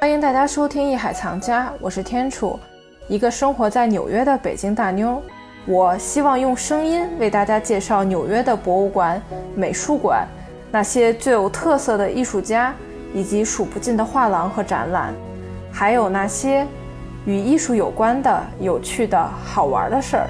欢迎大家收听《艺海藏家》，我是天楚，一个生活在纽约的北京大妞。我希望用声音为大家介绍纽约的博物馆、美术馆，那些最有特色的艺术家，以及数不尽的画廊和展览，还有那些与艺术有关的有趣的好玩的事儿。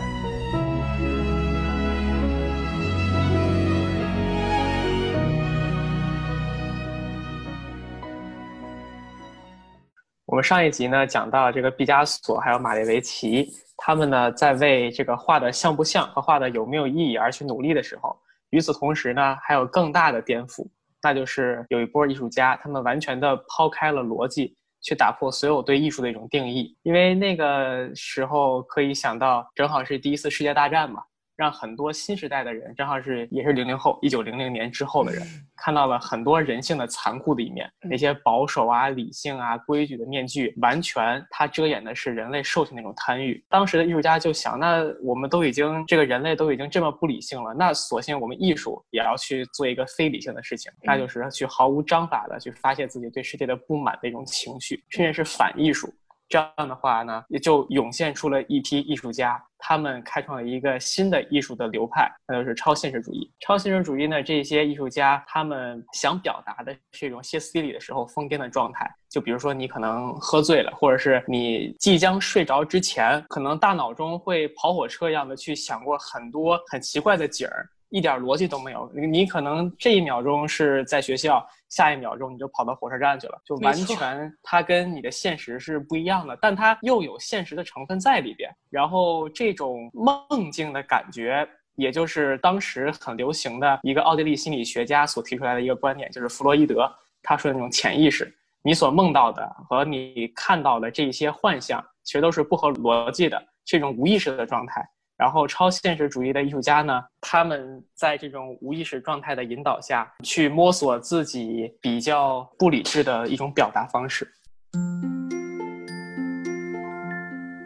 上一集呢讲到这个毕加索还有马列维奇，他们呢在为这个画的像不像和画的有没有意义而去努力的时候，与此同时呢还有更大的颠覆，那就是有一波艺术家，他们完全的抛开了逻辑，去打破所有对艺术的一种定义，因为那个时候可以想到，正好是第一次世界大战嘛。让很多新时代的人，正好是也是零零后，一九零零年之后的人，看到了很多人性的残酷的一面。那些保守啊、理性啊、规矩的面具，完全它遮掩的是人类兽性那种贪欲。当时的艺术家就想，那我们都已经这个人类都已经这么不理性了，那索性我们艺术也要去做一个非理性的事情，那就是去毫无章法的去发泄自己对世界的不满的一种情绪，甚至是反艺术。这样的话呢，也就涌现出了一批艺术家，他们开创了一个新的艺术的流派，那就是超现实主义。超现实主义呢，这些艺术家他们想表达的是一种歇斯底里的时候疯癫的状态。就比如说，你可能喝醉了，或者是你即将睡着之前，可能大脑中会跑火车一样的去想过很多很奇怪的景儿。一点逻辑都没有，你可能这一秒钟是在学校，下一秒钟你就跑到火车站去了，就完全它跟你的现实是不一样的，但它又有现实的成分在里边。然后这种梦境的感觉，也就是当时很流行的一个奥地利心理学家所提出来的一个观点，就是弗洛伊德他说的那种潜意识，你所梦到的和你看到的这些幻象，其实都是不合逻辑的，是一种无意识的状态。然后，超现实主义的艺术家呢，他们在这种无意识状态的引导下，去摸索自己比较不理智的一种表达方式。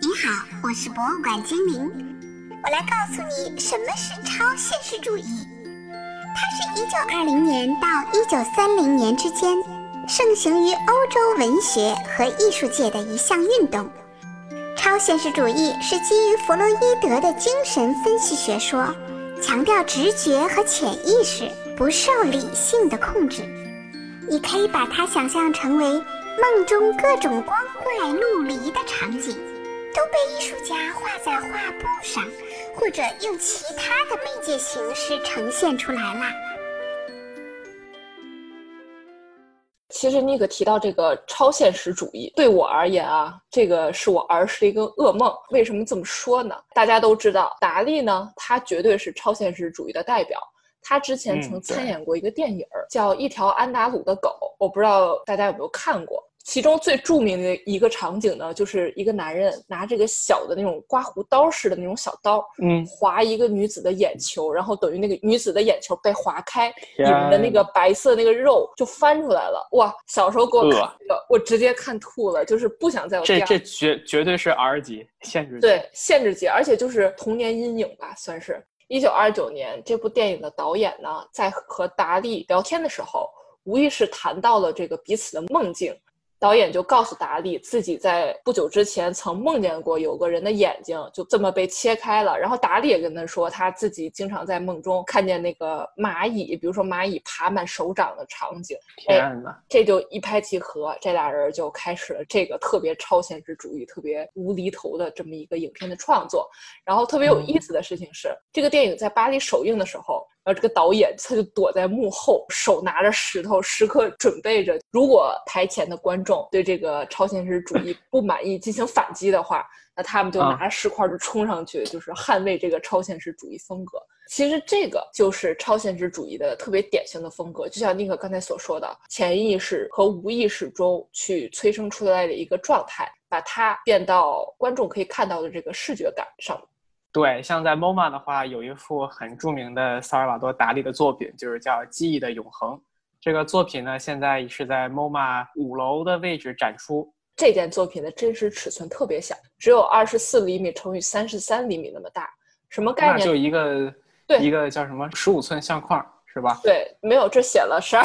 你好，我是博物馆精灵，我来告诉你什么是超现实主义。它是一九二零年到一九三零年之间盛行于欧洲文学和艺术界的一项运动。超现实主义是基于弗洛伊德的精神分析学说，强调直觉和潜意识不受理性的控制。你可以把它想象成为梦中各种光怪陆离的场景，都被艺术家画在画布上，或者用其他的媒介形式呈现出来了。其实尼克提到这个超现实主义，对我而言啊，这个是我儿时的一个噩梦。为什么这么说呢？大家都知道，达利呢，他绝对是超现实主义的代表。他之前曾参演过一个电影，叫《一条安达鲁的狗》，我不知道大家有没有看过。其中最著名的一个场景呢，就是一个男人拿这个小的那种刮胡刀似的那种小刀，嗯，划一个女子的眼球，然后等于那个女子的眼球被划开，里面的那个白色那个肉就翻出来了。哇，小时候给我看这个，我直接看吐了，就是不想再有这这绝绝对是 R 级限制级，对限制级，而且就是童年阴影吧，算是。一九二九年，这部电影的导演呢，在和达利聊天的时候，无意识谈到了这个彼此的梦境。导演就告诉达利，自己在不久之前曾梦见过有个人的眼睛就这么被切开了。然后达利也跟他说，他自己经常在梦中看见那个蚂蚁，比如说蚂蚁爬满手掌的场景。天哪！这就一拍即合，这俩人就开始了这个特别超现实主义、特别无厘头的这么一个影片的创作。然后特别有意思的事情是，这个电影在巴黎首映的时候。然后这个导演他就躲在幕后，手拿着石头，时刻准备着，如果台前的观众对这个超现实主义 不满意，进行反击的话，那他们就拿着石块就冲上去，就是捍卫这个超现实主义风格。其实这个就是超现实主义的特别典型的风格，就像尼克刚才所说的，潜意识和无意识中去催生出来的一个状态，把它变到观众可以看到的这个视觉感上。对，像在 MoMA 的话，有一幅很著名的萨尔瓦多·达利的作品，就是叫《记忆的永恒》。这个作品呢，现在是在 MoMA 五楼的位置展出。这件作品的真实尺寸特别小，只有二十四厘米乘以三十三厘米那么大。什么概念？就一个，对，一个叫什么十五寸相框，是吧？对，没有，这写了十二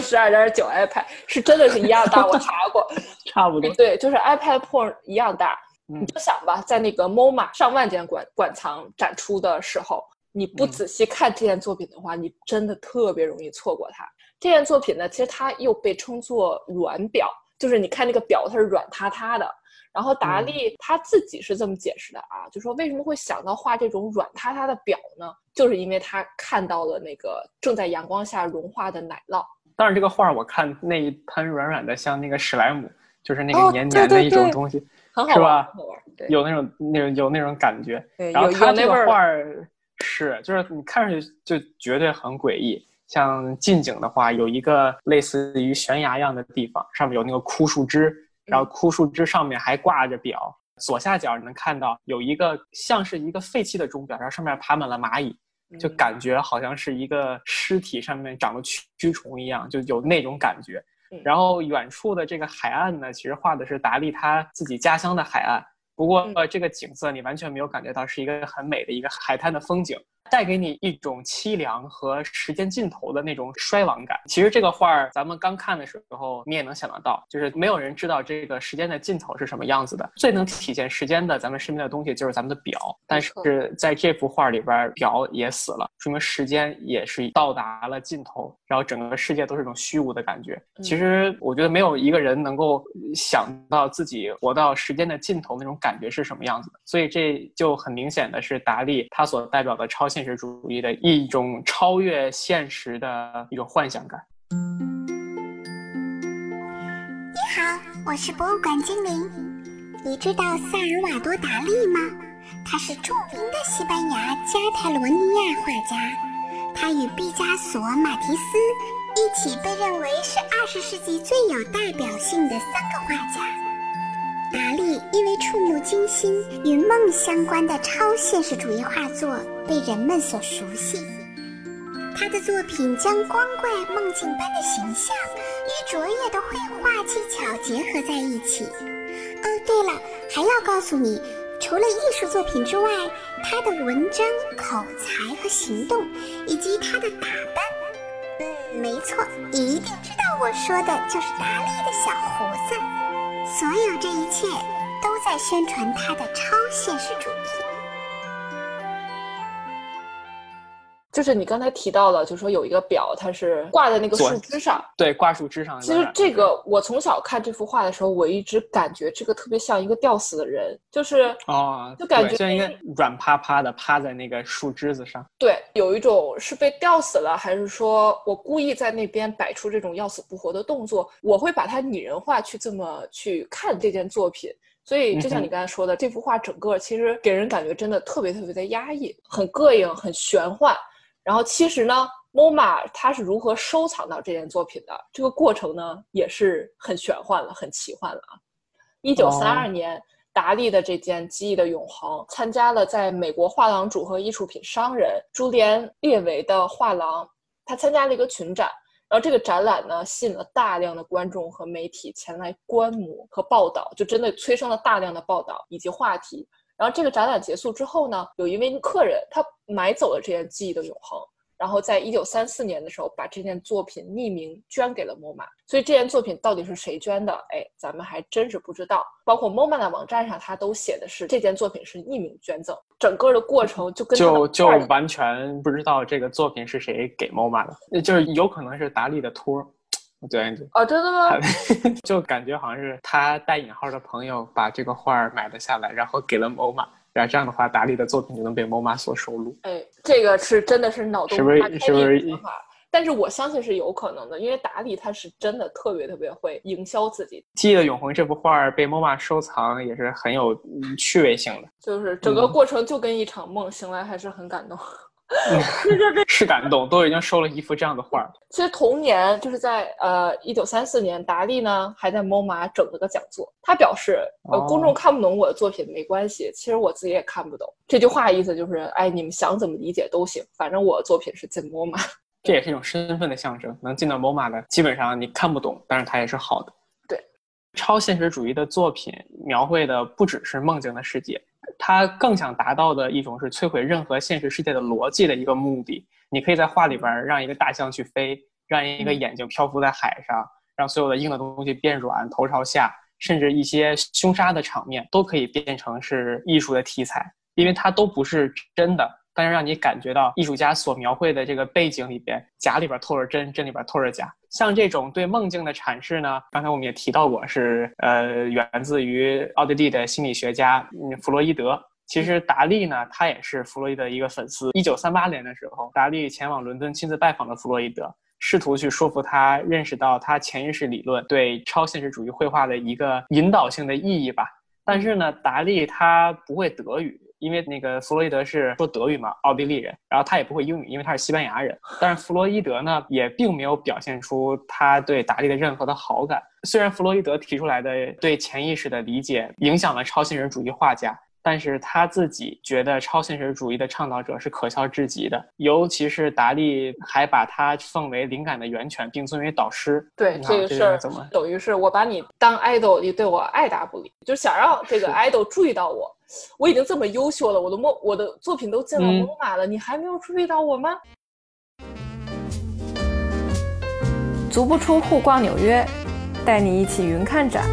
十二点九 iPad，是真的是一样大。我查过，差不多。对，就是 iPad Pro 一样大。嗯你就想吧，在那个 MoMA 上万件馆馆藏展出的时候，你不嗯仔细看这件作品的话，你真的特别容易错过它。这件作品呢，其实它又被称作软表，就是你看那个表它是软塌塌的。然后达嗯利他自己是这么解释的啊，就说为什么会想到画这种软塌塌的表呢？就是因为他看到了那个正在阳光下融化的奶酪。但是这个画儿我看那一滩软软的，像那个史莱姆，就是那哦个黏黏的一种东西，很好玩，是吧很好玩。对，有那种那种有那种感觉。对然后有它这个有那味儿画儿是，就是你看上去就绝对很诡异。像近景的话，有一个类似于悬崖一样的地方，上面有那个枯树枝，然后枯树枝上面还挂着表。左下角你能看到有一个像是一个废弃的钟表，然后上面爬满了蚂蚁，就嗯感觉好像是一个尸体上面长了蛆蛆虫一样，就有那种感觉嗯。然后远处的这个海岸呢，其实画的是达利他自己家乡的海岸。不过嗯。呃这个景色你完全没有感觉到是一个很美的一个海滩的风景，带给你一种凄凉和时间尽头的那种衰亡感。其实这个画儿咱们刚看的时候，你也能想得到，就是没有人知道这个时间的尽头是什么样子的。最能体现时间的咱们身边的东西就是咱们的表，但是在这幅画里边儿，表也死了，说明时间也是到达了尽头，然后整个世界都是一种虚无的感觉。嗯其实我觉得没有一个人能够想到自己活到时间的尽头那种感觉是什么样子的，所以这就很明显的是达利他所代表的超现现实主义的一种超越现实的一种幻想感。你好，我是博物馆精灵。你知道萨尔瓦多·达利吗？他是著名的西班牙加泰罗尼亚画家。他与毕加索、马蒂斯一起被认为是二十世纪最有代表性的三个画家。达利因为触目惊心、与梦相关的超现实主义画作被人们所熟悉。他的作品将光怪梦境般的形象与卓越的绘画技巧结合在一起。哦，对了，还要告诉你，除了艺术作品之外，他的文章、口才和行动，以及他的打扮，嗯，没错，你一定知道我说的就是达利的小胡子。所有这一切在宣传他的超现实主义。就是你刚才提到了，就是说有一个表，它是挂在那个树枝上。对，挂树枝上。其实这个我从小看这幅画的时候，我一直感觉这个特别像一个吊死的人，就是哦，就感觉像一个软趴趴的趴在那个树枝子上。对，有一种是被吊死了，还是说我故意在那边摆出这种要死不活的动作？我会把它拟人化，去这么去看这件作品。所以，就像你刚才说的，这幅画整个其实给人感觉真的特别特别的压抑，很膈应，很玄幻。然后，其实呢，MoMA 它是如何收藏到这件作品的？这个过程呢，也是很玄幻了，很奇幻了啊。一九三二哦年，达利的这件《记忆的永恒》参加了在美国画廊主和艺术品商人朱连列维的画廊，他参加了一个群展。然后这个展览呢，吸引了大量的观众和媒体前来观摩和报道，就真的催生了大量的报道以及话题。然后这个展览结束之后呢，有一位客人他买走了这件《记忆的永恒》，然后在一九三四年的时候把这件作品匿名捐给了 MoMA。所以这件作品到底是谁捐的？哎，咱们还真是不知道。包括 MoMA 的网站上，它都写的是这件作品是匿名捐赠，整个的过程就跟就就完全不知道这个作品是谁给 MoMA 的，就是有可能是达利的托儿。我觉得哦，真的吗？就感觉好像是他带引号的朋友把这个画儿买了下来，然后给了 MoMA，然后这样的话，达利的作品就能被 MoMA 所收录。哎，这个是真的是脑洞是不是大开是不是的想法？但是我相信是有可能的，因为达利他是真的特别特别会营销自己，《记忆的永恒》这幅画被 MoMA 收藏也是很有嗯趣味性的，就是整个嗯过程就跟一场梦，醒来还是很感动。是感动，都已经收了一幅这样的画儿。其实同年，就是在呃一九三四年，达利呢还在 MoMA 整了个讲座。他表示，呃，哦公众看不懂我的作品没关系，其实我自己也看不懂。这句话意思就是，哎，你们想怎么理解都行，反正我的作品是进 MoMA。这也是一种身份的象征。能进到 MoMA 的，基本上你看不懂，但是它也是好的。对，超现实主义的作品描绘的不只是梦境的世界，它更想达到的一种是摧毁任何现实世界的逻辑的一个目的。你可以在画里边儿让一个大象去飞，让一个眼睛漂浮在海上，让所有的硬的东西变软，头朝下，甚至一些凶杀的场面，都可以变成是艺术的题材，因为它都不是真的，但是让你感觉到艺术家所描绘的这个背景里边，假里边透着真，真里边透着假。像这种对梦境的阐释呢，刚才我们也提到过，是呃源自于奥地利的心理学家弗洛伊德。其实达利呢，他也是弗洛伊德一个粉丝。一九三八年的时候，达利前往伦敦亲自拜访了弗洛伊德，试图去说服他认识到他潜意识理论对超现实主义绘画的一个引导性的意义吧。但是呢，达利他不会德语，因为那个弗洛伊德是说德语嘛，奥地利人，然后他也不会英语，因为他是西班牙人。但是弗洛伊德呢，也并没有表现出他对达利的任何的好感。虽然弗洛伊德提出来的对潜意识的理解影响了超现实主义画家。但是他自己觉得超现实主义的倡导者是可笑至极的，尤其是达利还把他奉为灵感的源泉，并尊为导师。对这个事儿，怎么等于是我把你当 idol，你对我爱答不理，就想让这个 idol 注意到我。我已经这么优秀了，我的梦，我的作品都进了罗马了，你还没有注意到我吗？足不出户逛纽约，带你一起云看展。